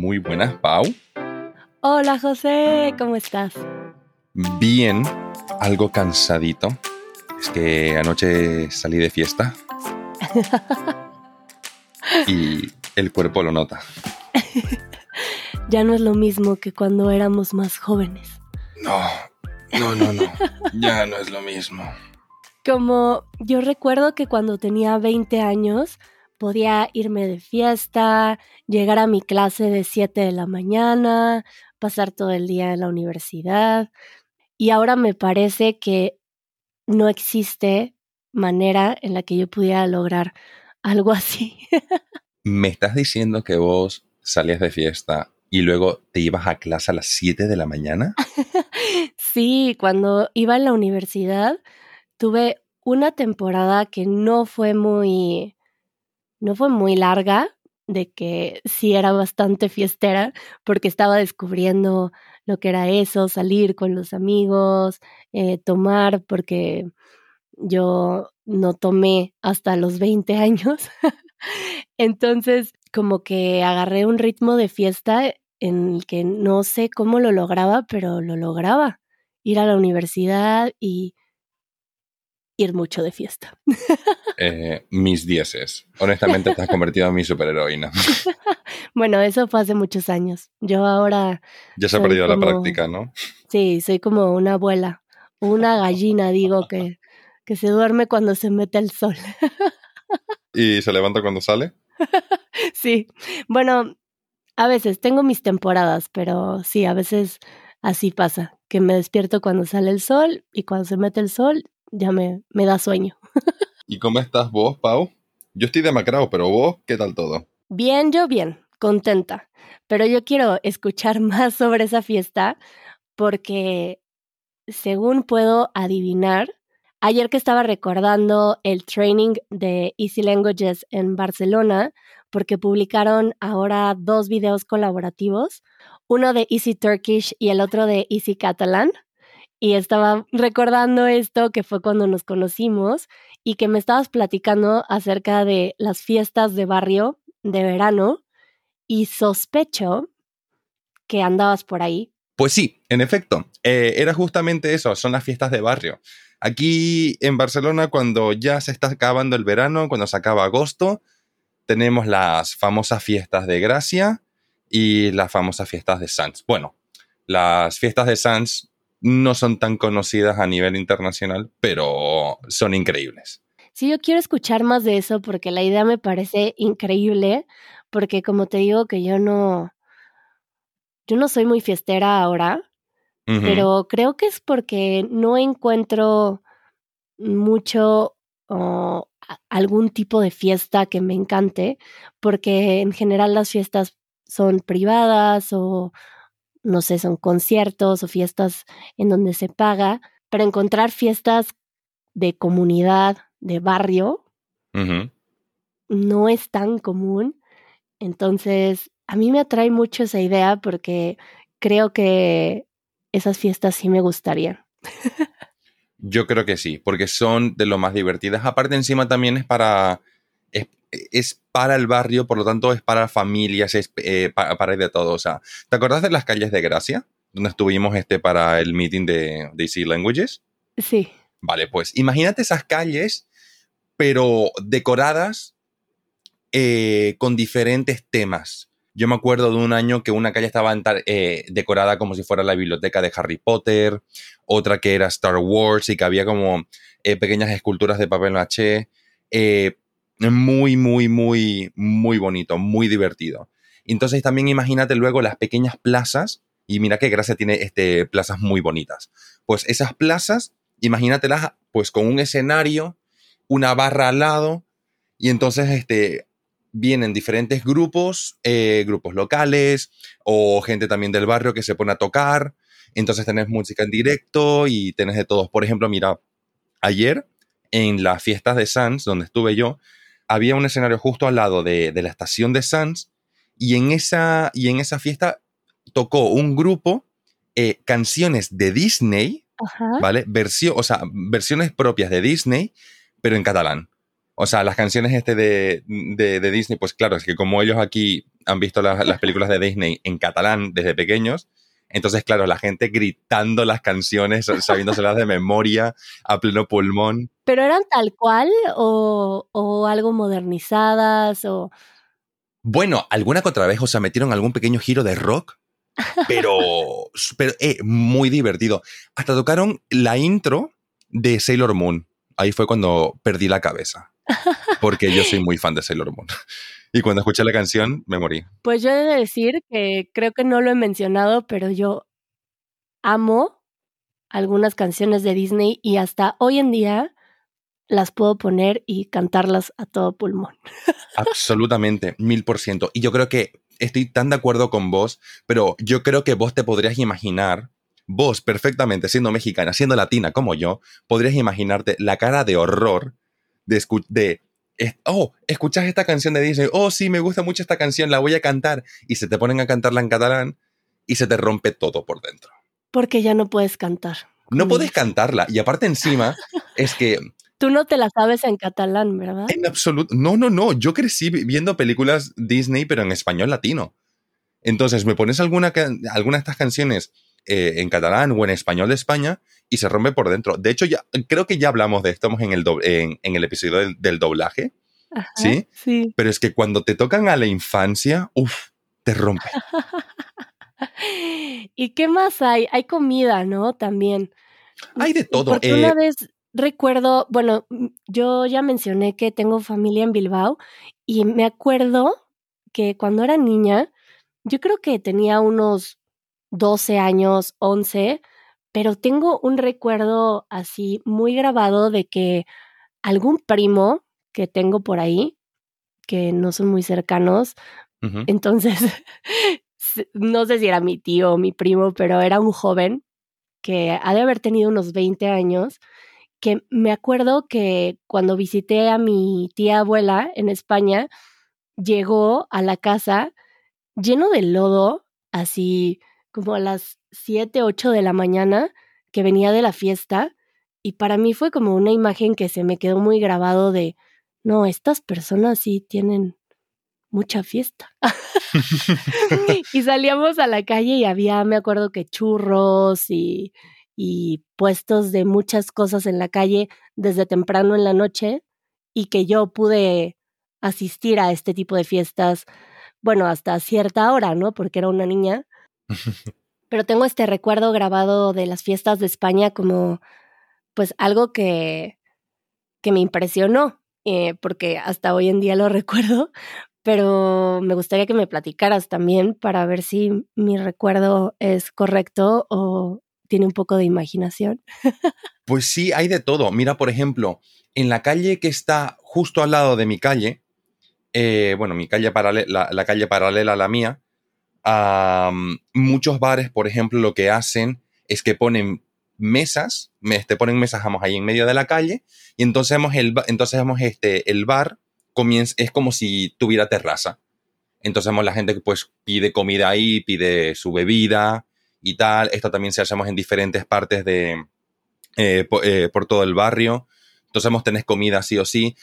Muy buenas, Pau. Hola José, ¿cómo estás? Bien, algo cansadito. Es que anoche salí de fiesta. y el cuerpo lo nota. ya no es lo mismo que cuando éramos más jóvenes. No, no, no, no. ya no es lo mismo. Como yo recuerdo que cuando tenía 20 años podía irme de fiesta, llegar a mi clase de 7 de la mañana, pasar todo el día en la universidad. Y ahora me parece que no existe manera en la que yo pudiera lograr algo así. ¿Me estás diciendo que vos salías de fiesta y luego te ibas a clase a las 7 de la mañana? sí, cuando iba a la universidad tuve una temporada que no fue muy no fue muy larga, de que sí era bastante fiestera, porque estaba descubriendo lo que era eso, salir con los amigos, eh, tomar, porque yo no tomé hasta los 20 años. Entonces, como que agarré un ritmo de fiesta en el que no sé cómo lo lograba, pero lo lograba. Ir a la universidad y ir mucho de fiesta. Eh, mis dieces. Honestamente, te has convertido en mi superheroína. bueno, eso fue hace muchos años. Yo ahora. Ya se ha perdido la práctica, ¿no? Sí, soy como una abuela. Una gallina, digo, que, que se duerme cuando se mete el sol. ¿Y se levanta cuando sale? sí. Bueno, a veces tengo mis temporadas, pero sí, a veces así pasa, que me despierto cuando sale el sol y cuando se mete el sol ya me, me da sueño. ¿Y cómo estás vos, Pau? Yo estoy demacrado, pero vos, ¿qué tal todo? Bien, yo bien, contenta. Pero yo quiero escuchar más sobre esa fiesta porque, según puedo adivinar, ayer que estaba recordando el training de Easy Languages en Barcelona, porque publicaron ahora dos videos colaborativos, uno de Easy Turkish y el otro de Easy Catalan y estaba recordando esto que fue cuando nos conocimos y que me estabas platicando acerca de las fiestas de barrio de verano y sospecho que andabas por ahí. Pues sí, en efecto, eh, era justamente eso, son las fiestas de barrio. Aquí en Barcelona, cuando ya se está acabando el verano, cuando se acaba agosto, tenemos las famosas fiestas de Gracia y las famosas fiestas de Sans. Bueno, las fiestas de Sans no son tan conocidas a nivel internacional, pero son increíbles. Sí, yo quiero escuchar más de eso porque la idea me parece increíble, porque como te digo que yo no, yo no soy muy fiestera ahora, pero creo que es porque no encuentro mucho algún tipo de fiesta que me encante, porque en general las fiestas son privadas o, no sé, son conciertos o fiestas en donde se paga, pero encontrar fiestas de comunidad, de barrio, no es tan común. Entonces, a mí me atrae mucho esa idea porque creo que esas fiestas sí me gustarían. Yo creo que sí, porque son de lo más divertidas. Aparte, encima también es para es para el barrio, por lo tanto es para familias, es eh, para, de todo. O sea, ¿te acordás de las calles de Gracia? Donde estuvimos este para el meeting de, de Easy Languages. Sí. Vale, pues imagínate esas calles, pero decoradas eh, con diferentes temas. Yo me acuerdo de un año que una calle estaba eh, decorada como si fuera la biblioteca de Harry Potter, otra que era Star Wars y que había como pequeñas esculturas de papel maché. Muy, muy, muy, muy bonito, muy divertido. Entonces también imagínate luego las pequeñas plazas, y mira qué gracia tiene este, plazas muy bonitas. Pues esas plazas, imagínatelas pues con un escenario, una barra al lado, y entonces este, vienen diferentes grupos, eh, grupos locales o gente también del barrio que se pone a tocar. Entonces tenés música en directo y tenés de todos. Por ejemplo, mira, ayer en las fiestas de Sans, donde estuve yo, había un escenario justo al lado de, la estación de Sans y en esa, y en esa fiesta tocó un grupo eh, canciones de Disney, ¿vale? O sea, versiones propias de Disney, pero en catalán. O sea, las canciones este de, de, Disney, pues claro, es que como ellos aquí han visto las películas de Disney en catalán desde pequeños. Entonces, claro, la gente gritando las canciones, sabiéndoselas de memoria a pleno pulmón. ¿Pero eran tal cual o, o algo modernizadas o...? Bueno, alguna que otra vez, o sea, metieron algún pequeño giro de rock, pero, pero eh, muy divertido. Hasta tocaron la intro de Sailor Moon. Ahí fue cuando perdí la cabeza, porque yo soy muy fan de Sailor Moon. Y cuando escuché la canción, me morí. Pues yo he de decir que creo que no lo he mencionado, pero yo amo algunas canciones de Disney y hasta hoy en día las puedo poner y cantarlas a todo pulmón. Absolutamente, mil por ciento. Y yo creo que estoy tan de acuerdo con vos, pero yo creo que vos te podrías imaginar, vos perfectamente siendo mexicana, siendo latina como yo, podrías imaginarte la cara de horror de, de oh, escuchas esta canción de Disney, oh, sí, me gusta mucho esta canción, la voy a cantar, y se te ponen a cantarla en catalán y se te rompe todo por dentro. Porque ya no puedes cantar. No puedes cantarla, y aparte encima es que... Tú no te la sabes en catalán, ¿verdad? En absoluto. No, no, no. Yo crecí viendo películas Disney, pero en español latino. Entonces, me pones alguna, alguna de estas canciones eh, en catalán o en español de España y se rompe por dentro. De hecho, ya creo que ya hablamos de esto en el, en, el episodio del, doblaje. ¿sí? Sí. Pero es que cuando te tocan a la infancia, uff, te rompe. ¿Y qué más hay? Hay comida, ¿no? También. Hay de todo. Porque una eh, vez recuerdo, bueno, yo ya mencioné que tengo familia en Bilbao y me acuerdo que cuando era niña, yo creo que tenía unos 12 años, 11, pero tengo un recuerdo así muy grabado de que algún primo que tengo por ahí, que no son muy cercanos, entonces, no sé si era mi tío o mi primo, pero era un joven que ha de haber tenido unos 20 años, que me acuerdo que cuando visité a mi tía abuela en España, llegó a la casa lleno de lodo, así como a las 7, 8 de la mañana que venía de la fiesta y para mí fue como una imagen que se me quedó muy grabado de, no, estas personas sí tienen mucha fiesta. y salíamos a la calle y había, me acuerdo que churros y, y puestos de muchas cosas en la calle desde temprano en la noche y que yo pude asistir a este tipo de fiestas, bueno, hasta cierta hora, ¿no? Porque era una niña Pero tengo este recuerdo grabado de las fiestas de España como pues algo que, que me impresionó, eh, porque hasta hoy en día lo recuerdo, pero me gustaría que me platicaras también para ver si mi recuerdo es correcto o tiene un poco de imaginación. Pues sí, hay de todo. Mira, por ejemplo, en la calle que está justo al lado de mi calle, eh, bueno, mi calle paralela, la, calle paralela a la mía, muchos bares, por ejemplo, lo que hacen es que ponen mesas, te ponen mesas, vamos, ahí en medio de la calle, y entonces el, entonces este, el bar comienza, es como si tuviera terraza. Entonces la gente que pues pide comida ahí, pide su bebida y tal. Esto también se hacemos en diferentes partes de, eh, eh, por, todo el barrio. Entonces tenés comida sí o sí,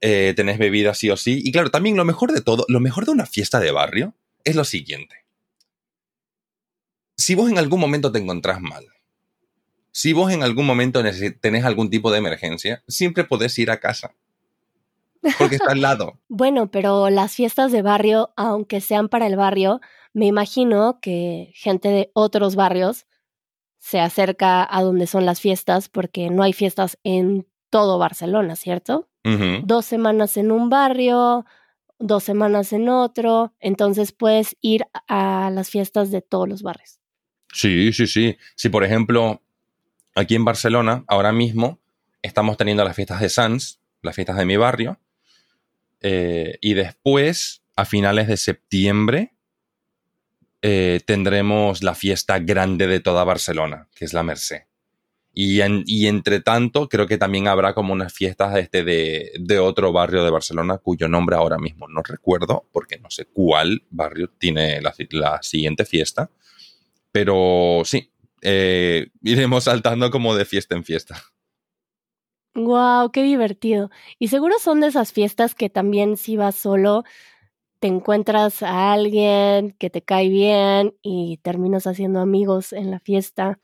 eh, tenés bebida sí o sí. Y claro, también lo mejor de todo, lo mejor de una fiesta de barrio es lo siguiente. Si vos en algún momento te encontrás mal, si vos en algún momento tenés algún tipo de emergencia, siempre podés ir a casa. Porque está al lado. bueno, pero las fiestas de barrio, aunque sean para el barrio, me imagino que gente de otros barrios se acerca a donde son las fiestas porque no hay fiestas en todo Barcelona, ¿cierto? Dos semanas en un barrio, dos semanas en otro, entonces puedes ir a las fiestas de todos los barrios. Sí, sí, sí. Si por ejemplo, aquí en Barcelona, ahora mismo, estamos teniendo las fiestas de Sans, las fiestas de mi barrio, eh, y después, a finales de septiembre, eh, tendremos la fiesta grande de toda Barcelona, que es la Merced. Y, entre tanto, creo que también habrá como unas fiestas este de, de, otro barrio de Barcelona cuyo nombre ahora mismo no recuerdo, porque no sé cuál barrio tiene la, siguiente fiesta. Pero sí, eh, iremos saltando como de fiesta en fiesta. ¡Guau! ¡Qué divertido! Y seguro son de esas fiestas que también si vas solo te encuentras a alguien que te cae bien y terminas haciendo amigos en la fiesta,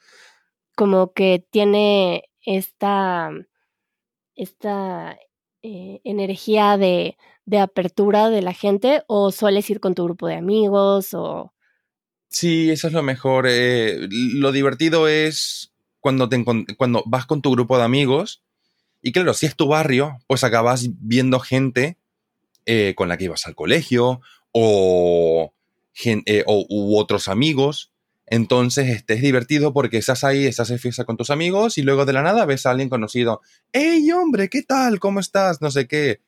como que tiene esta, esta eh, energía de, de apertura de la gente o sueles ir con tu grupo de amigos o... Sí, eso es lo mejor. Eh, lo divertido es cuando, te, cuando vas con tu grupo de amigos y claro, si es tu barrio, pues acabas viendo gente eh, con la que ibas al colegio o, o u otros amigos. Entonces, este es divertido porque estás ahí, estás en fiesta con tus amigos y luego de la nada ves a alguien conocido. ¡Hey, hombre! ¿Qué tal? ¿Cómo estás? No sé qué.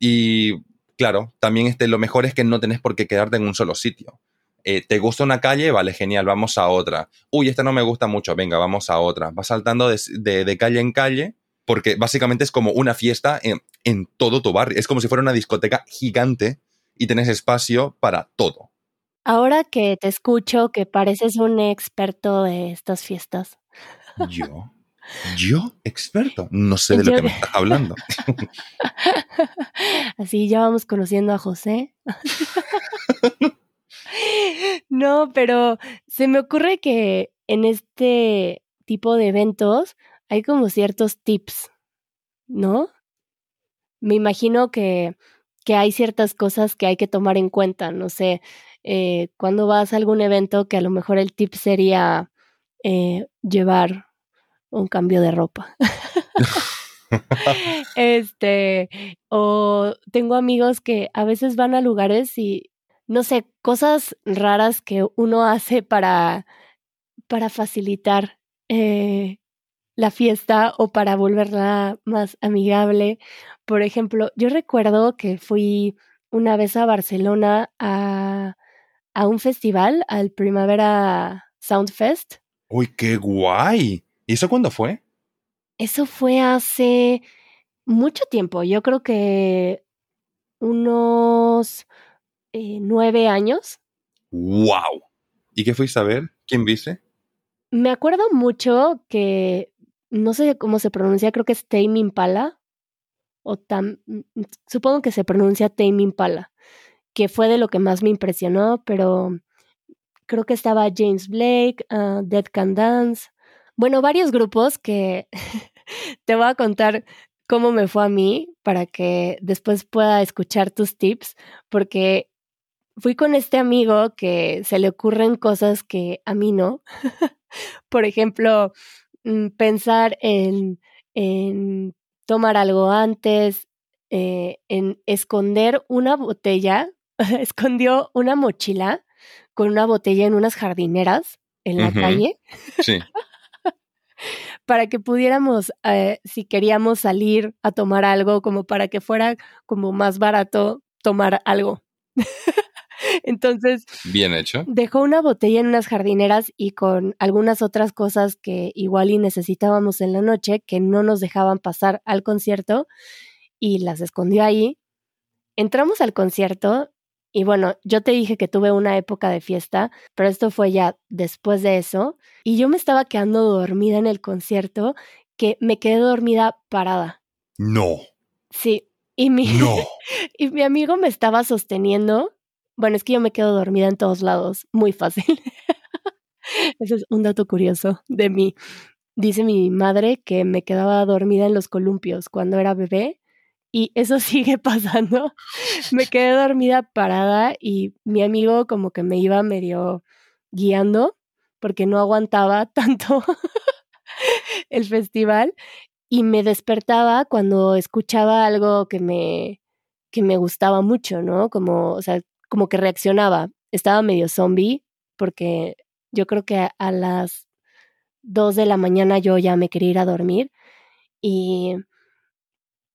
Y claro, también este, lo mejor es que no tenés por qué quedarte en un solo sitio. Eh, ¿Te gusta una calle? Vale, genial, vamos a otra. Uy, esta no me gusta mucho, venga, vamos a otra. Vas saltando de, calle en calle porque básicamente es como una fiesta en, en, todo tu barrio. Es como si fuera una discoteca gigante y tenés espacio para todo. Ahora que te escucho, que pareces un experto de estas fiestas. Yo. Yo, experto, no sé de lo que me estás hablando. Así ya vamos conociendo a José. no, pero se me ocurre que en este tipo de eventos hay como ciertos tips, ¿no? Me imagino que, que hay ciertas cosas que hay que tomar en cuenta, no sé, eh, cuando vas a algún evento que a lo mejor el tip sería eh, llevar un cambio de ropa. este, o tengo amigos que a veces van a lugares y, no sé, cosas raras que uno hace para, para facilitar eh, la fiesta o para volverla más amigable. Por ejemplo, yo recuerdo que fui una vez a Barcelona a, a un festival, al Primavera Sound Fest. ¡Uy, qué guay! ¿Y eso cuándo fue? Eso fue hace mucho tiempo, yo creo que unos eh, nueve años. ¡Wow! ¿Y qué fuiste a ver? ¿Quién viste? Me acuerdo mucho que, no sé cómo se pronuncia, creo que es Tame Impala, o tam, supongo que se pronuncia Tame Impala, que fue de lo que más me impresionó, pero creo que estaba James Blake, uh, Dead Can Dance, bueno, varios grupos que te voy a contar cómo me fue a mí para que después pueda escuchar tus tips, porque fui con este amigo que se le ocurren cosas que a mí no. Por ejemplo, mm, pensar en, en tomar algo antes, eh, en esconder una botella, escondió una mochila con una botella en unas jardineras en la calle. Sí. para que pudiéramos, eh, si queríamos salir a tomar algo, como para que fuera como más barato tomar algo. Entonces, bien hecho. Dejó una botella en unas jardineras y con algunas otras cosas que igual y necesitábamos en la noche que no nos dejaban pasar al concierto y las escondió ahí. Entramos al concierto y bueno, yo te dije que tuve una época de fiesta, pero esto fue ya después de eso. Y yo me estaba quedando dormida en el concierto, que me quedé dormida parada. No. Sí. Y mi, no. y mi amigo me estaba sosteniendo. Bueno, es que yo me quedo dormida en todos lados, muy fácil. Ese es un dato curioso de mí. Dice mi madre que me quedaba dormida en los columpios cuando era bebé y eso sigue pasando. me quedé dormida parada y mi amigo como que me iba medio guiando porque no aguantaba tanto el festival y me despertaba cuando escuchaba algo que me que me gustaba mucho, ¿no? Como, o sea, como que reaccionaba. Estaba medio zombie porque yo creo que a las dos de la mañana yo ya me quería ir a dormir y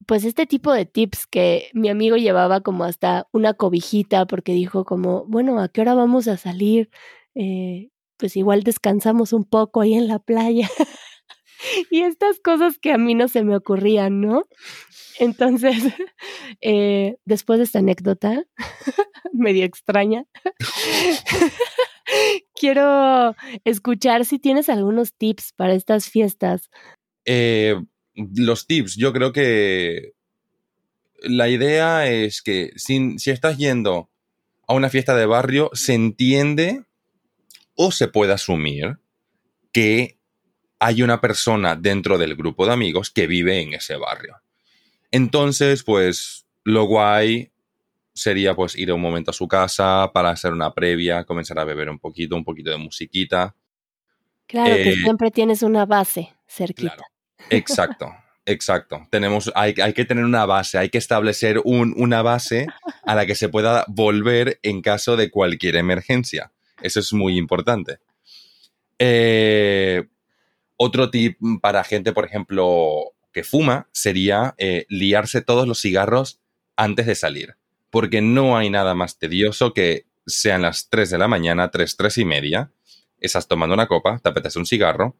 pues este tipo de tips que mi amigo llevaba como hasta una cobijita porque dijo como, bueno, ¿a qué hora vamos a salir? Eh, pues igual descansamos un poco ahí en la playa. y estas cosas que a mí no se me ocurrían, ¿no? Entonces, eh, después de esta anécdota, medio extraña, quiero escuchar si tienes algunos tips para estas fiestas. Eh, los tips, yo creo que la idea es que si, si estás yendo a una fiesta de barrio, se entiende o se puede asumir que hay una persona dentro del grupo de amigos que vive en ese barrio. Entonces, pues lo guay sería pues ir un momento a su casa para hacer una previa, comenzar a beber un poquito, un poquito de musiquita. Claro, que eh, siempre tienes una base cerquita. Exacto, exacto. Tenemos, hay, hay, que tener una base, hay que establecer un, una base a la que se pueda volver en caso de cualquier emergencia. Eso es muy importante. Eh, otro tip para gente, por ejemplo, que fuma, sería eh, liarse todos los cigarros antes de salir porque no hay nada más tedioso que sean las 3 de la mañana, 3, 3 y media, estás tomando una copa, te un cigarro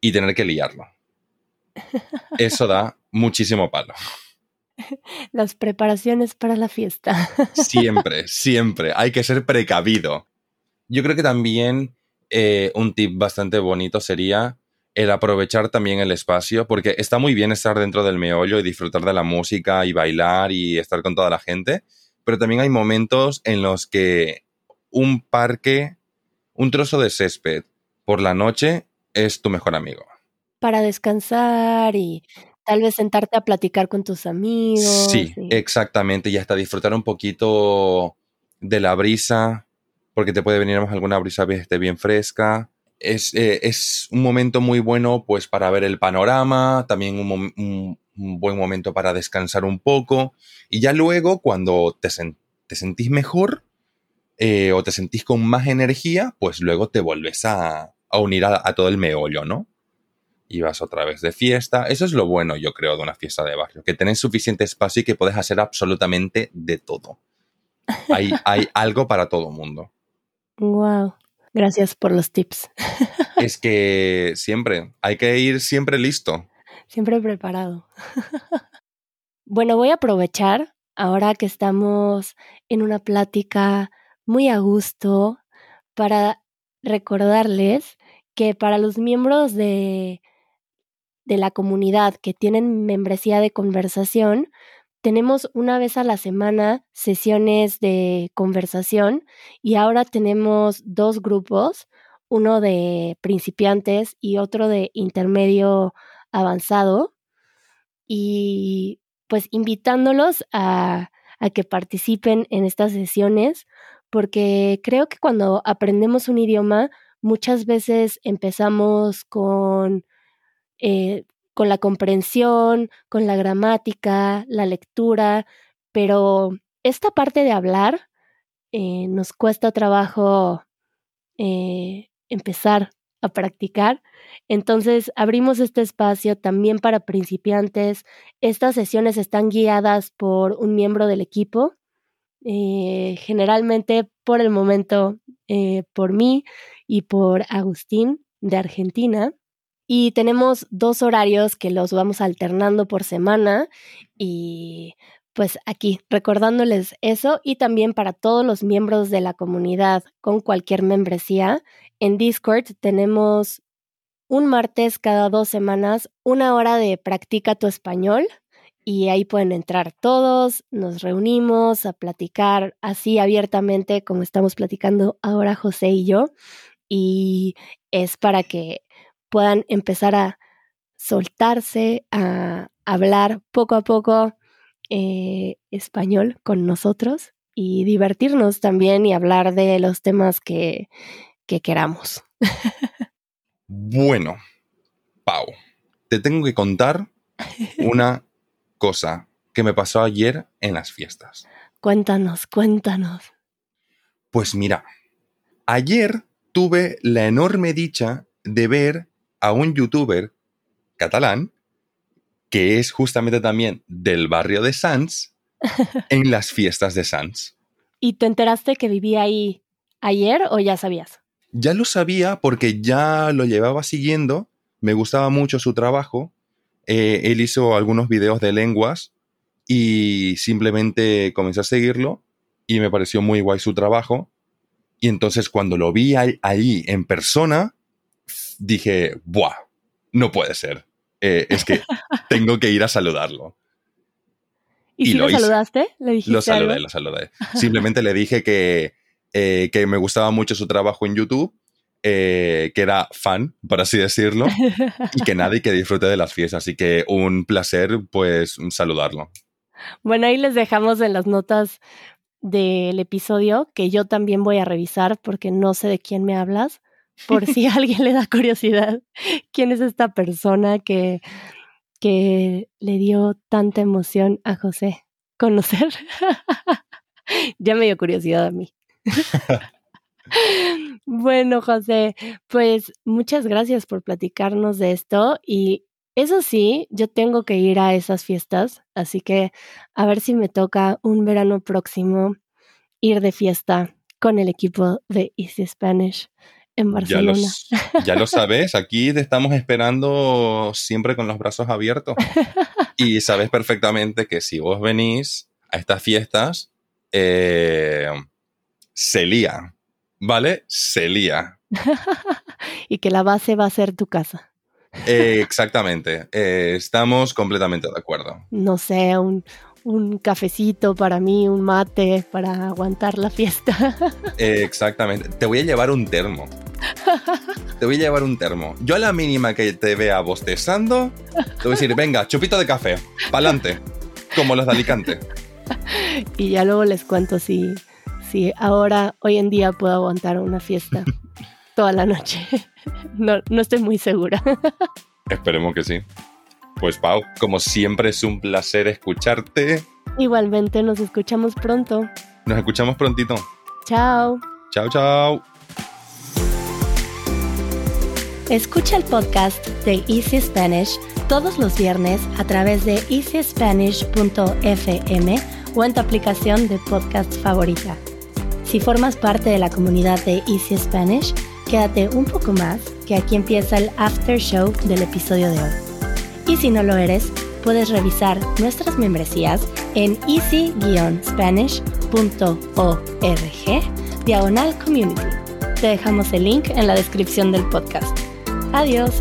y tener que liarlo. Eso da muchísimo palo. Las preparaciones para la fiesta. Siempre, siempre. Hay que ser precavido. Yo creo que también eh, un tip bastante bonito sería el aprovechar también el espacio, porque está muy bien estar dentro del meollo y disfrutar de la música y bailar y estar con toda la gente, pero también hay momentos en los que un parque, un trozo de césped por la noche es tu mejor amigo. Para descansar y tal vez sentarte a platicar con tus amigos. Sí, exactamente, y hasta disfrutar un poquito de la brisa, porque te puede venir alguna brisa esté bien fresca. Es, eh, es, un momento muy bueno pues para ver el panorama, también un, un buen momento para descansar un poco. Y ya luego, cuando te, te sentís mejor eh, o te sentís con más energía, pues luego te vuelves a, unir a, todo el meollo, ¿no? Y vas otra vez de fiesta. Eso es lo bueno, yo creo, de una fiesta de barrio, que tenés suficiente espacio y que puedes hacer absolutamente de todo. Hay, hay algo para todo mundo. Wow. Gracias por los tips. Es que siempre, hay que ir siempre listo siempre preparado. bueno, voy a aprovechar ahora que estamos en una plática muy a gusto para recordarles que para los miembros de, de la comunidad que tienen membresía de conversación, tenemos una vez a la semana sesiones de conversación y ahora tenemos dos grupos, uno de principiantes y otro de intermedio avanzado. Y pues invitándolos a, a que participen en estas sesiones porque creo que cuando aprendemos un idioma muchas veces empezamos con, eh, con la comprensión, con la gramática, la lectura, pero esta parte de hablar eh, nos cuesta trabajo eh, empezar a practicar. Entonces, abrimos este espacio también para principiantes. Estas sesiones están guiadas por un miembro del equipo, generalmente por el momento por mí y por Agustín de Argentina. Y tenemos dos horarios que los vamos alternando por semana y pues aquí recordándoles eso y también para todos los miembros de la comunidad con cualquier membresía, en Discord tenemos un martes cada dos semanas una hora de practica tu español y ahí pueden entrar todos, nos reunimos a platicar así abiertamente como estamos platicando ahora José y yo y es para que puedan empezar a soltarse, a hablar poco a poco eh, español con nosotros y divertirnos también y hablar de los temas que, que queramos. bueno, Pau, te tengo que contar una cosa que me pasó ayer en las fiestas. Cuéntanos, cuéntanos. Pues mira, ayer tuve la enorme dicha de ver a un youtuber catalán, que es justamente también del barrio de Sants, en las fiestas de Sants. ¿Y te enteraste que vivía ahí ayer o ya sabías? Ya lo sabía porque ya lo llevaba siguiendo, me gustaba mucho su trabajo. Eh, él hizo algunos videos de lenguas y simplemente comencé a seguirlo y me pareció muy guay su trabajo. Y entonces cuando lo vi allí en persona, dije, ¡buah! No puede ser. Eh, es que tengo que ir a saludarlo. ¿Y, si lo, saludaste? ¿Le dijiste lo saludé, lo saludé. Simplemente le dije que, eh, que me gustaba mucho su trabajo en YouTube, eh, que era fan, por así decirlo, y que nadie que disfrute de las fiestas. Así que un placer, pues, saludarlo. Bueno, ahí les dejamos en las notas del episodio que yo también voy a revisar porque no sé de quién me hablas, por si a alguien le da curiosidad quién es esta persona que, que le dio tanta emoción a José conocer. ya me dio curiosidad a mí. bueno, José, pues muchas gracias por platicarnos de esto y eso sí, yo tengo que ir a esas fiestas, así que a ver si me toca un verano próximo ir de fiesta con el equipo de Easy Spanish en Barcelona. Ya, lo sabes, aquí te estamos esperando siempre con los brazos abiertos. Y sabes perfectamente que si vos venís a estas fiestas, eh, se lía, ¿vale? Se lía. y que la base va a ser tu casa. Eh, exactamente, eh, estamos completamente de acuerdo. No sé, un, cafecito para mí, un mate para aguantar la fiesta. Eh, exactamente, te voy a llevar un termo. Te voy a llevar un termo. Yo a la mínima que te vea bostezando, te voy a decir, venga, chupito de café, pa'lante, como los de Alicante. Y ya luego les cuento si, si ahora, hoy en día, puedo aguantar una fiesta toda la noche. No, no estoy muy segura. Esperemos que sí. Pues Pau, como siempre es un placer escucharte. Igualmente, nos escuchamos pronto. Nos escuchamos prontito. Chao. Chao, chao. Escucha el podcast de Easy Spanish todos los viernes a través de easyspanish.fm o en tu aplicación de podcast favorita. Si formas parte de la comunidad de Easy Spanish, quédate un poco más, que aquí empieza el after show del episodio de hoy. Y si no lo eres, puedes revisar nuestras membresías en easy-spanish.org diagonal community. Te dejamos el link en la descripción del podcast. Adiós.